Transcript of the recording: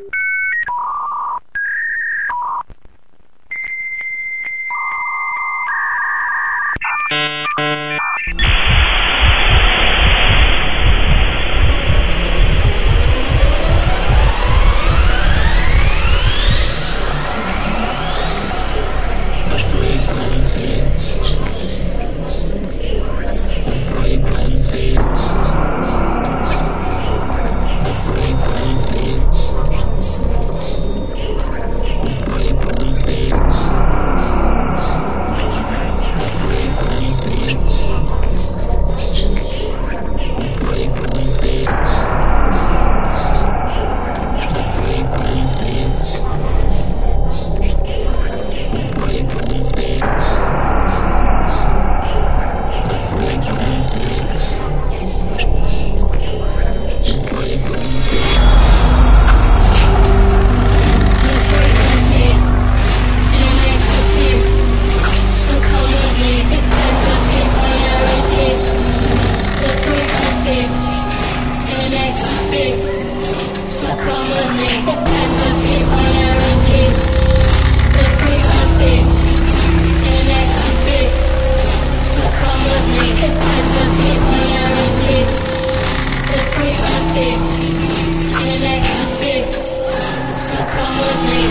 you sick, and I am sick. So come with me.